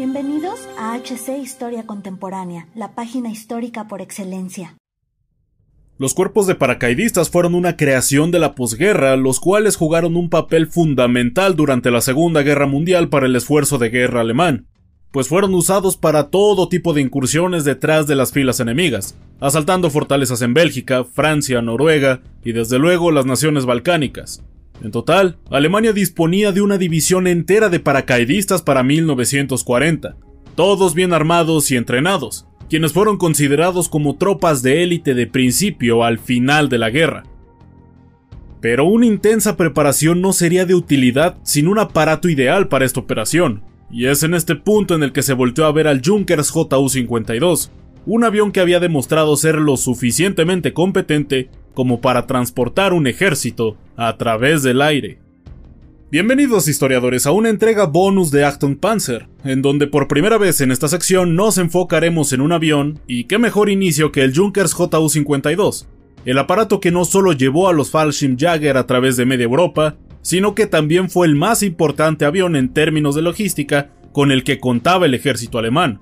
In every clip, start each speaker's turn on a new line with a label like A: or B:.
A: Bienvenidos a HC Historia Contemporánea, la página histórica por excelencia.
B: Los cuerpos de paracaidistas fueron una creación de la posguerra, los cuales jugaron un papel fundamental durante la Segunda Guerra Mundial para el esfuerzo de guerra alemán, pues fueron usados para todo tipo de incursiones detrás de las filas enemigas, asaltando fortalezas en Bélgica, Francia, Noruega y desde luego las naciones balcánicas. En total, Alemania disponía de una división entera de paracaidistas para 1940, todos bien armados y entrenados, quienes fueron considerados como tropas de élite de principio al final de la guerra. Pero una intensa preparación no sería de utilidad sin un aparato ideal para esta operación, y es en este punto en el que se volteó a ver al Junkers JU-52, un avión que había demostrado ser lo suficientemente competente como para transportar un ejército a través del aire. Bienvenidos historiadores a una entrega bonus de Achtung Panzer, en donde por primera vez en esta sección nos enfocaremos en un avión, y qué mejor inicio que el Junkers JU-52, el aparato que no solo llevó a los Fallschirmjäger a través de media Europa, sino que también fue el más importante avión en términos de logística con el que contaba el ejército alemán.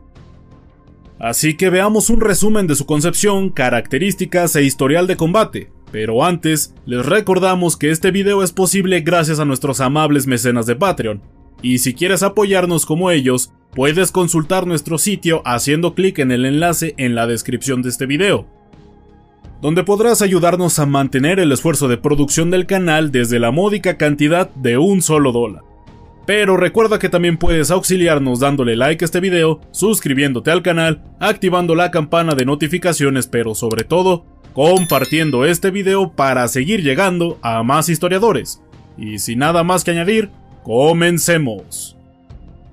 B: Así que veamos un resumen de su concepción, características e historial de combate. Pero antes, les recordamos que este video es posible gracias a nuestros amables mecenas de Patreon. Y si quieres apoyarnos como ellos, puedes consultar nuestro sitio haciendo clic en el enlace en la descripción de este video, donde podrás ayudarnos a mantener el esfuerzo de producción del canal desde la módica cantidad de un solo dólar. Pero recuerda que también puedes auxiliarnos dándole like a este video, suscribiéndote al canal, activando la campana de notificaciones, pero sobre todo, compartiendo este video para seguir llegando a más historiadores. Y sin nada más que añadir, comencemos.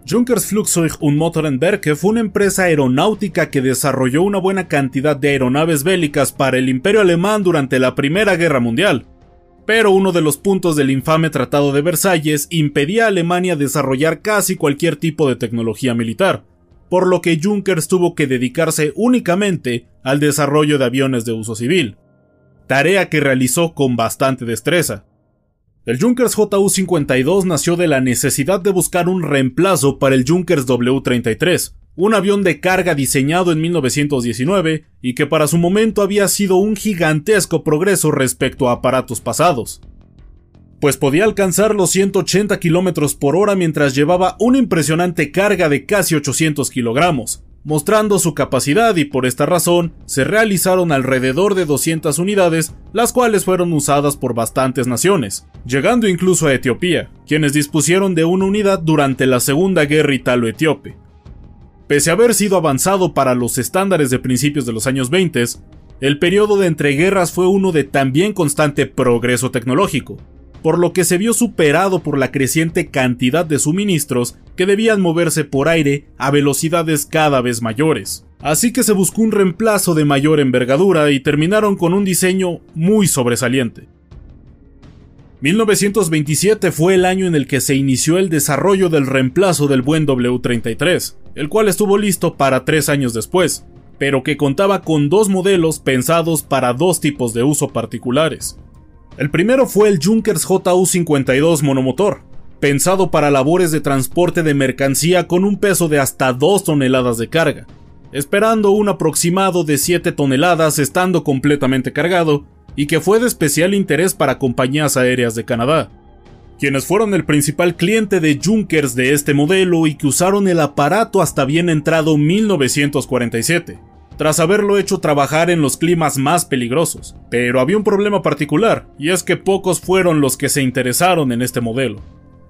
B: Junkers Flugzeug und Motorenwerke fue una empresa aeronáutica que desarrolló una buena cantidad de aeronaves bélicas para el Imperio Alemán durante la Primera Guerra Mundial, pero uno de los puntos del infame Tratado de Versalles impedía a Alemania desarrollar casi cualquier tipo de tecnología militar, por lo que Junkers tuvo que dedicarse únicamente al desarrollo de aviones de uso civil, tarea que realizó con bastante destreza. El Junkers JU-52 nació de la necesidad de buscar un reemplazo para el Junkers W-33, un avión de carga diseñado en 1919 y que para su momento había sido un gigantesco progreso respecto a aparatos pasados. Pues podía alcanzar los 180 km por hora mientras llevaba una impresionante carga de casi 800 kilogramos, mostrando su capacidad y por esta razón se realizaron alrededor de 200 unidades, las cuales fueron usadas por bastantes naciones, llegando incluso a Etiopía, quienes dispusieron de una unidad durante la Segunda Guerra Italo-Etíope. Pese a haber sido avanzado para los estándares de principios de los años 20, el periodo de entreguerras fue uno de también constante progreso tecnológico, por lo que se vio superado por la creciente cantidad de suministros que debían moverse por aire a velocidades cada vez mayores. Así que se buscó un reemplazo de mayor envergadura y terminaron con un diseño muy sobresaliente. 1927 fue el año en el que se inició el desarrollo del reemplazo del buen W-33, el cual estuvo listo para tres años después, pero que contaba con dos modelos pensados para dos tipos de uso particulares. El primero fue el Junkers JU-52 monomotor, pensado para labores de transporte de mercancía con un peso de hasta 2 toneladas de carga, esperando un aproximado de 7 toneladas estando completamente cargado y que fue de especial interés para compañías aéreas de Canadá, quienes fueron el principal cliente de Junkers de este modelo y que usaron el aparato hasta bien entrado 1947, tras haberlo hecho trabajar en los climas más peligrosos. Pero había un problema particular, y es que pocos fueron los que se interesaron en este modelo.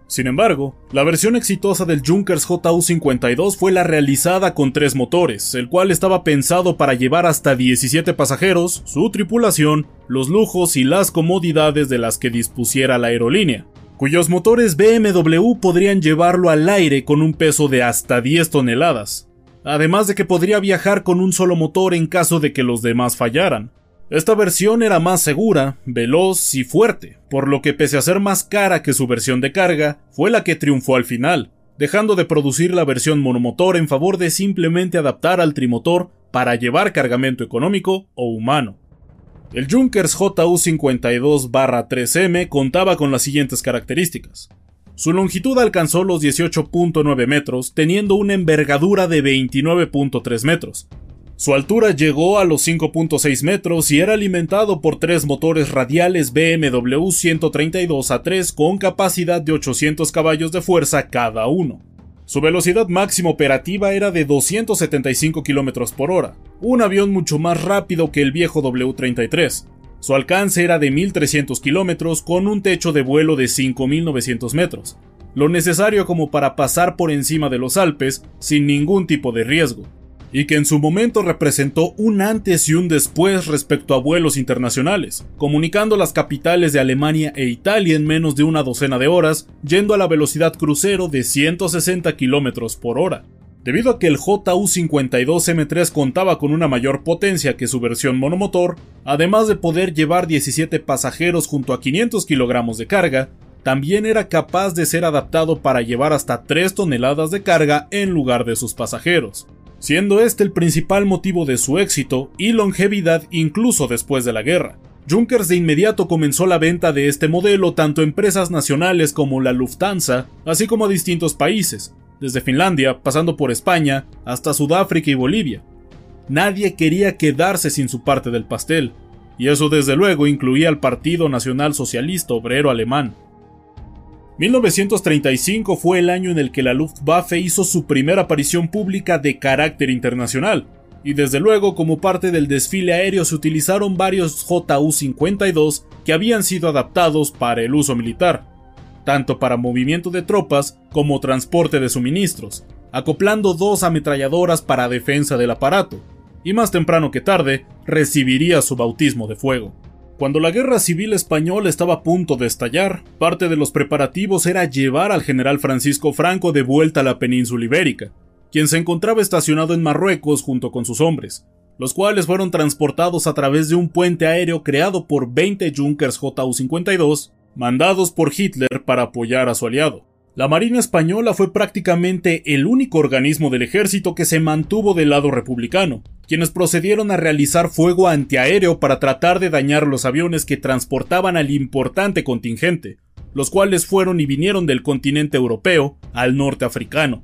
B: Sin embargo, la versión exitosa del Junkers JU-52 fue la realizada con tres motores, el cual estaba pensado para llevar hasta 17 pasajeros, su tripulación, los lujos y las comodidades de las que dispusiera la aerolínea, cuyos motores BMW podrían llevarlo al aire con un peso de hasta 10 toneladas. además de que podría viajar con un solo motor en caso de que los demás fallaran. Esta versión era más segura, veloz y fuerte, por lo que pese a ser más cara que su versión de carga, fue la que triunfó al final, dejando de producir la versión monomotor en favor de simplemente adaptar al trimotor para llevar cargamento económico o humano. El Junkers JU52-3M contaba con las siguientes características. Su longitud alcanzó los 18.9 metros, teniendo una envergadura de 29.3 metros, su altura llegó a los 5.6 metros y era alimentado por tres motores radiales BMW 132A3 con capacidad de 800 caballos de fuerza cada uno. Su velocidad máxima operativa era de 275 km por hora, un avión mucho más rápido que el viejo W33. Su alcance era de 1300 km con un techo de vuelo de 5900 metros, lo necesario como para pasar por encima de los Alpes sin ningún tipo de riesgo y que en su momento representó un antes y un después respecto a vuelos internacionales, comunicando las capitales de Alemania e Italia en menos de una docena de horas, yendo a la velocidad crucero de 160 km por hora. Debido a que el JU-52M3 contaba con una mayor potencia que su versión monomotor, además de poder llevar 17 pasajeros junto a 500 kilogramos de carga, también era capaz de ser adaptado para llevar hasta 3 toneladas de carga en lugar de sus pasajeros siendo este el principal motivo de su éxito y longevidad incluso después de la guerra. Junkers de inmediato comenzó la venta de este modelo tanto a empresas nacionales como la Lufthansa, así como a distintos países, desde Finlandia, pasando por España, hasta Sudáfrica y Bolivia. Nadie quería quedarse sin su parte del pastel, y eso desde luego incluía al Partido Nacional Socialista Obrero Alemán. 1935 fue el año en el que la Luftwaffe hizo su primera aparición pública de carácter internacional, y desde luego como parte del desfile aéreo se utilizaron varios JU-52 que habían sido adaptados para el uso militar, tanto para movimiento de tropas como transporte de suministros, acoplando dos ametralladoras para defensa del aparato, y más temprano que tarde recibiría su bautismo de fuego. Cuando la guerra civil española estaba a punto de estallar, parte de los preparativos era llevar al general Francisco Franco de vuelta a la península ibérica, quien se encontraba estacionado en Marruecos junto con sus hombres, los cuales fueron transportados a través de un puente aéreo creado por 20 Junkers JU-52, mandados por Hitler para apoyar a su aliado. La Marina Española fue prácticamente el único organismo del ejército que se mantuvo del lado republicano, quienes procedieron a realizar fuego antiaéreo para tratar de dañar los aviones que transportaban al importante contingente, los cuales fueron y vinieron del continente europeo al norte africano.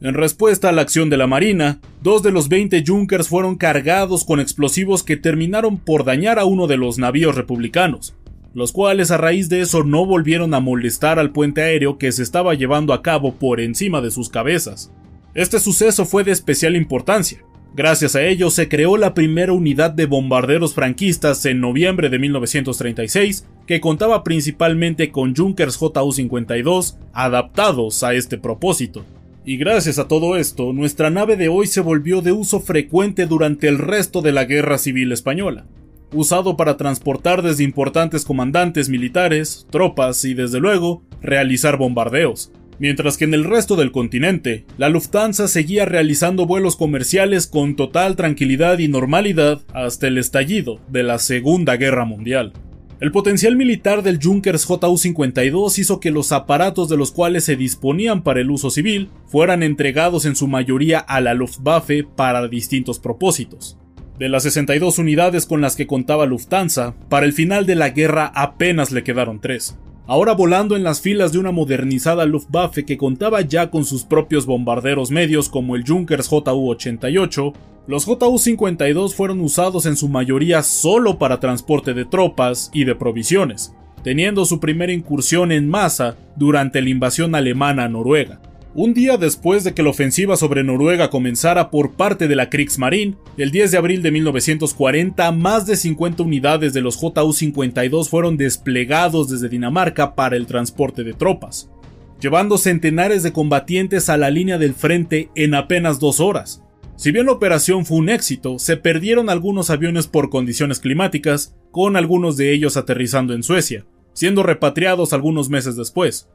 B: En respuesta a la acción de la Marina, dos de los 20 Junkers fueron cargados con explosivos que terminaron por dañar a uno de los navíos republicanos, los cuales a raíz de eso no volvieron a molestar al puente aéreo que se estaba llevando a cabo por encima de sus cabezas. Este suceso fue de especial importancia. Gracias a ello se creó la primera unidad de bombarderos franquistas en noviembre de 1936, que contaba principalmente con Junkers JU-52 adaptados a este propósito. Y gracias a todo esto, nuestra nave de hoy se volvió de uso frecuente durante el resto de la Guerra Civil Española usado para transportar desde importantes comandantes militares, tropas y desde luego realizar bombardeos, mientras que en el resto del continente, la Lufthansa seguía realizando vuelos comerciales con total tranquilidad y normalidad hasta el estallido de la Segunda Guerra Mundial. El potencial militar del Junkers JU-52 hizo que los aparatos de los cuales se disponían para el uso civil fueran entregados en su mayoría a la Luftwaffe para distintos propósitos. De las 62 unidades con las que contaba Lufthansa, para el final de la guerra apenas le quedaron tres. Ahora volando en las filas de una modernizada Luftwaffe que contaba ya con sus propios bombarderos medios como el Junkers JU-88, los JU-52 fueron usados en su mayoría solo para transporte de tropas y de provisiones, teniendo su primera incursión en masa durante la invasión alemana a Noruega. Un día después de que la ofensiva sobre Noruega comenzara por parte de la Kriegsmarine, el 10 de abril de 1940, más de 50 unidades de los JU-52 fueron desplegados desde Dinamarca para el transporte de tropas, llevando centenares de combatientes a la línea del frente en apenas dos horas. Si bien la operación fue un éxito, se perdieron algunos aviones por condiciones climáticas, con algunos de ellos aterrizando en Suecia, siendo repatriados algunos meses después.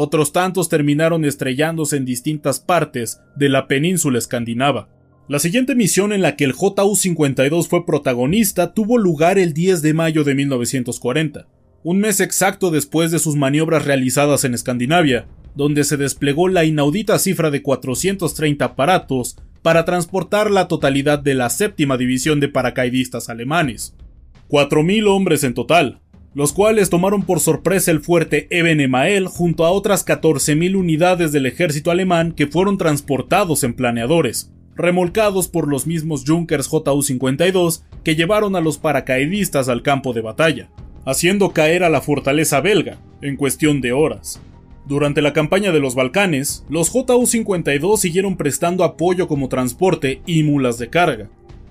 B: Otros tantos terminaron estrellándose en distintas partes de la península escandinava. La siguiente misión en la que el JU-52 fue protagonista tuvo lugar el 10 de mayo de 1940, un mes exacto después de sus maniobras realizadas en Escandinavia, donde se desplegó la inaudita cifra de 430 aparatos para transportar la totalidad de la séptima división de paracaidistas alemanes. 4.000 hombres en total, los cuales tomaron por sorpresa el fuerte Eben Emael junto a otras 14.000 unidades del ejército alemán que fueron transportados en planeadores, remolcados por los mismos Junkers JU-52 que llevaron a los paracaidistas al campo de batalla, haciendo caer a la fortaleza belga en cuestión de horas. Durante la campaña de los Balcanes, los JU-52 siguieron prestando apoyo como transporte y mulas de carga,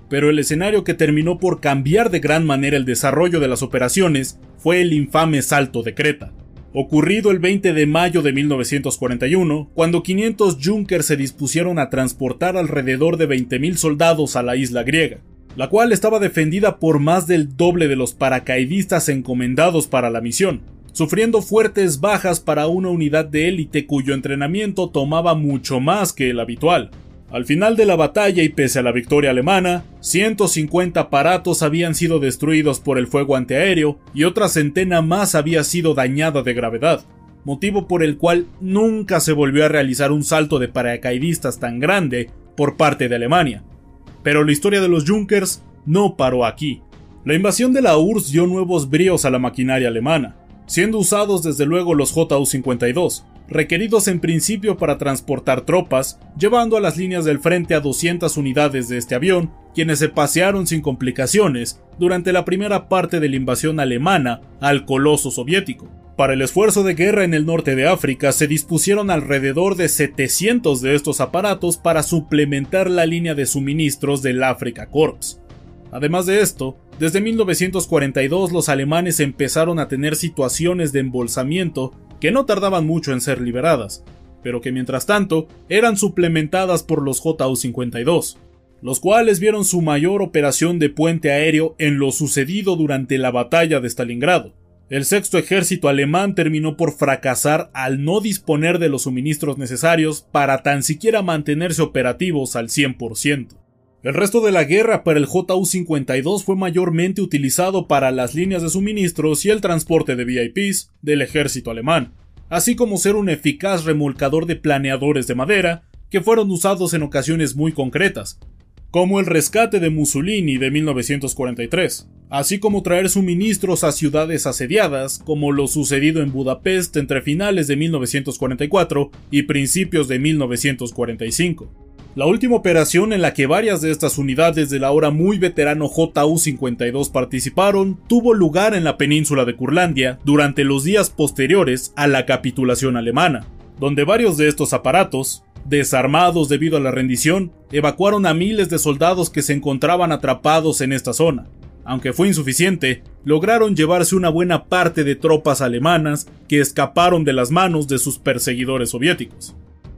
B: pero el escenario que terminó por cambiar de gran manera el desarrollo de las operaciones fue el infame Salto de Creta, ocurrido el 20 de mayo de 1941, cuando 500 Junkers se dispusieron a transportar alrededor de 20.000 soldados a la isla griega, la cual estaba defendida por más del doble de los paracaidistas encomendados para la misión, sufriendo fuertes bajas para una unidad de élite cuyo entrenamiento tomaba mucho más que el habitual. Al final de la batalla y pese a la victoria alemana, 150 aparatos habían sido destruidos por el fuego antiaéreo y otra centena más había sido dañada de gravedad, motivo por el cual nunca se volvió a realizar un salto de paracaidistas tan grande por parte de Alemania. Pero la historia de los Junkers no paró aquí. La invasión de la URSS dio nuevos bríos a la maquinaria alemana, siendo usados desde luego los JU-52, requeridos en principio para transportar tropas, llevando a las líneas del frente a 200 unidades de este avión, quienes se pasearon sin complicaciones durante la primera parte de la invasión alemana al coloso soviético. Para el esfuerzo de guerra en el norte de África se dispusieron alrededor de 700 de estos aparatos para suplementar la línea de suministros del Africa Corps. Además de esto, desde 1942 los alemanes empezaron a tener situaciones de embolsamiento que no tardaban mucho en ser liberadas, pero que mientras tanto eran suplementadas por los JU-52, los cuales vieron su mayor operación de puente aéreo en lo sucedido durante la batalla de Stalingrado. El sexto ejército alemán terminó por fracasar al no disponer de los suministros necesarios para tan siquiera mantenerse operativos al 100%. El resto de la guerra para el JU-52 fue mayormente utilizado para las líneas de suministros y el transporte de VIPs del ejército alemán, así como ser un eficaz remolcador de planeadores de madera que fueron usados en ocasiones muy concretas, como el rescate de Mussolini de 1943, así como traer suministros a ciudades asediadas, como lo sucedido en Budapest entre finales de 1944 y principios de 1945. La última operación en la que varias de estas unidades del ahora muy veterano JU-52 participaron tuvo lugar en la península de Curlandia durante los días posteriores a la capitulación alemana, donde varios de estos aparatos, desarmados debido a la rendición, evacuaron a miles de soldados que se encontraban atrapados en esta zona. Aunque fue insuficiente, lograron llevarse una buena parte de tropas alemanas que escaparon de las manos de sus perseguidores soviéticos.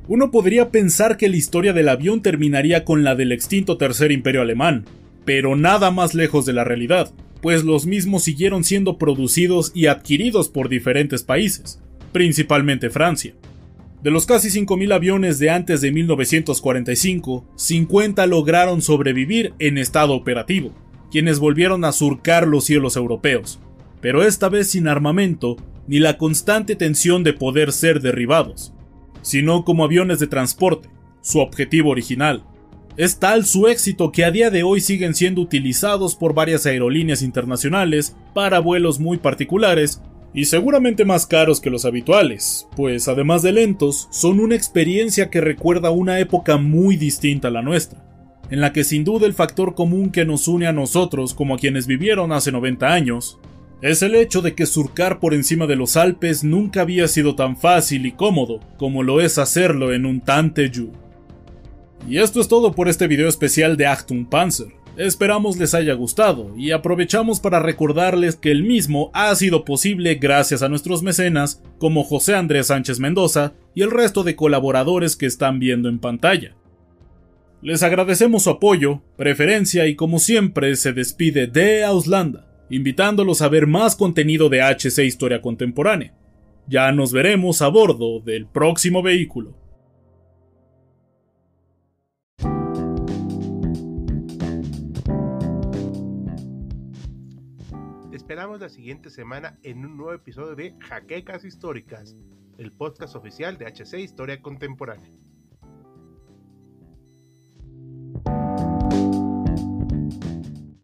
B: Uno podría pensar que la historia del avión terminaría con la del extinto Tercer Imperio Alemán, pero nada más lejos de la realidad, pues los mismos siguieron siendo producidos y adquiridos por diferentes países, principalmente Francia. De los casi 5.000 aviones de antes de 1945, 50 lograron sobrevivir en estado operativo, quienes volvieron a surcar los cielos europeos, pero esta vez sin armamento ni la constante tensión de poder ser derribados sino como aviones de transporte, su objetivo original. Es tal su éxito que a día de hoy siguen siendo utilizados por varias aerolíneas internacionales para vuelos muy particulares y seguramente más caros que los habituales, pues además de lentos, son una experiencia que recuerda una época muy distinta a la nuestra, en la que sin duda el factor común que nos une a nosotros como a quienes vivieron hace 90 años es el hecho de que surcar por encima de los Alpes nunca había sido tan fácil y cómodo como lo es hacerlo en un Yu. Y esto es todo por este video especial de Achtung Panzer. Esperamos les haya gustado y aprovechamos para recordarles que el mismo ha sido posible gracias a nuestros mecenas como José Andrés Sánchez Mendoza y el resto de colaboradores que están viendo en pantalla. Les agradecemos su apoyo, preferencia y como siempre se despide de Auslanda invitándolos a ver más contenido de HC Historia Contemporánea. Ya nos veremos a bordo del próximo vehículo.
C: Esperamos la siguiente semana en un nuevo episodio de Jaquecas Históricas, el podcast oficial de HC Historia Contemporánea.